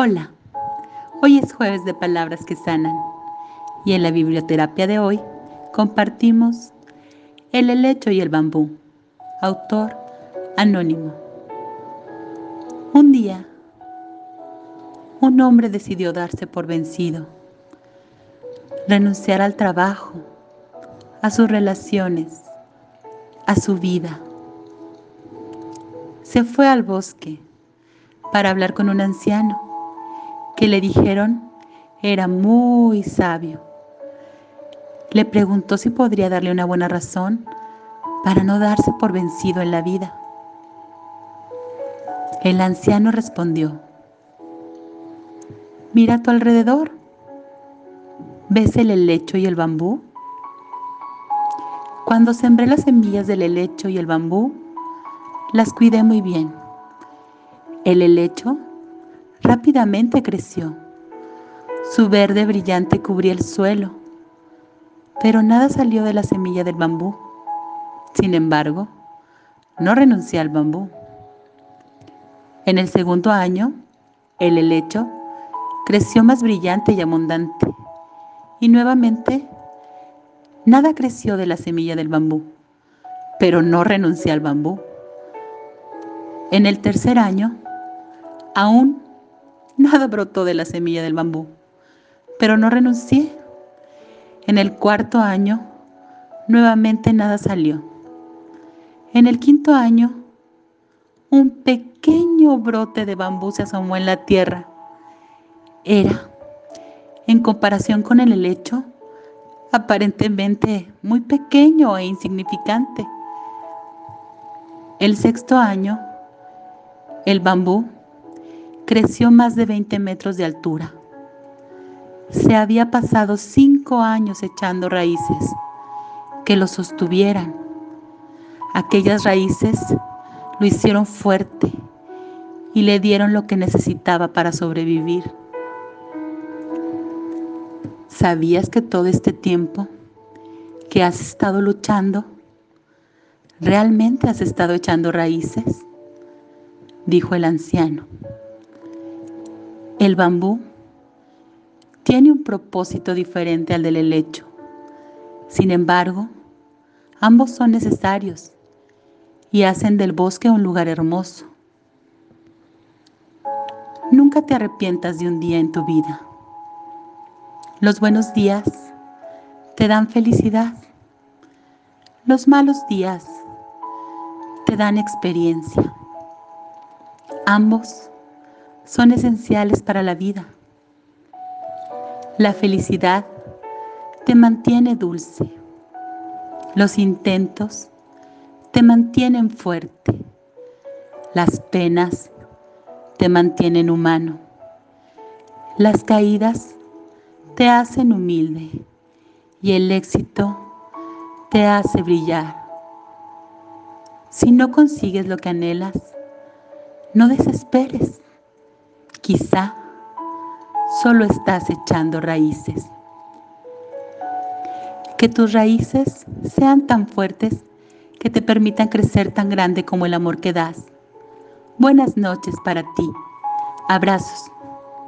Hola, hoy es jueves de palabras que sanan y en la biblioterapia de hoy compartimos El helecho y el bambú, autor anónimo. Un día, un hombre decidió darse por vencido, renunciar al trabajo, a sus relaciones, a su vida. Se fue al bosque para hablar con un anciano que le dijeron era muy sabio. Le preguntó si podría darle una buena razón para no darse por vencido en la vida. El anciano respondió, mira a tu alrededor, ¿ves el helecho y el bambú? Cuando sembré las semillas del helecho y el bambú, las cuidé muy bien. El helecho rápidamente creció. Su verde brillante cubría el suelo, pero nada salió de la semilla del bambú. Sin embargo, no renuncié al bambú. En el segundo año, el helecho creció más brillante y abundante, y nuevamente nada creció de la semilla del bambú, pero no renuncié al bambú. En el tercer año, aún Nada brotó de la semilla del bambú, pero no renuncié. En el cuarto año, nuevamente nada salió. En el quinto año, un pequeño brote de bambú se asomó en la tierra. Era, en comparación con el helecho, aparentemente muy pequeño e insignificante. El sexto año, el bambú creció más de 20 metros de altura. Se había pasado cinco años echando raíces que lo sostuvieran. Aquellas raíces lo hicieron fuerte y le dieron lo que necesitaba para sobrevivir. ¿Sabías que todo este tiempo que has estado luchando, realmente has estado echando raíces? Dijo el anciano. El bambú tiene un propósito diferente al del helecho. Sin embargo, ambos son necesarios y hacen del bosque un lugar hermoso. Nunca te arrepientas de un día en tu vida. Los buenos días te dan felicidad. Los malos días te dan experiencia. Ambos son esenciales para la vida. La felicidad te mantiene dulce. Los intentos te mantienen fuerte. Las penas te mantienen humano. Las caídas te hacen humilde y el éxito te hace brillar. Si no consigues lo que anhelas, no desesperes. Quizá solo estás echando raíces. Que tus raíces sean tan fuertes que te permitan crecer tan grande como el amor que das. Buenas noches para ti. Abrazos.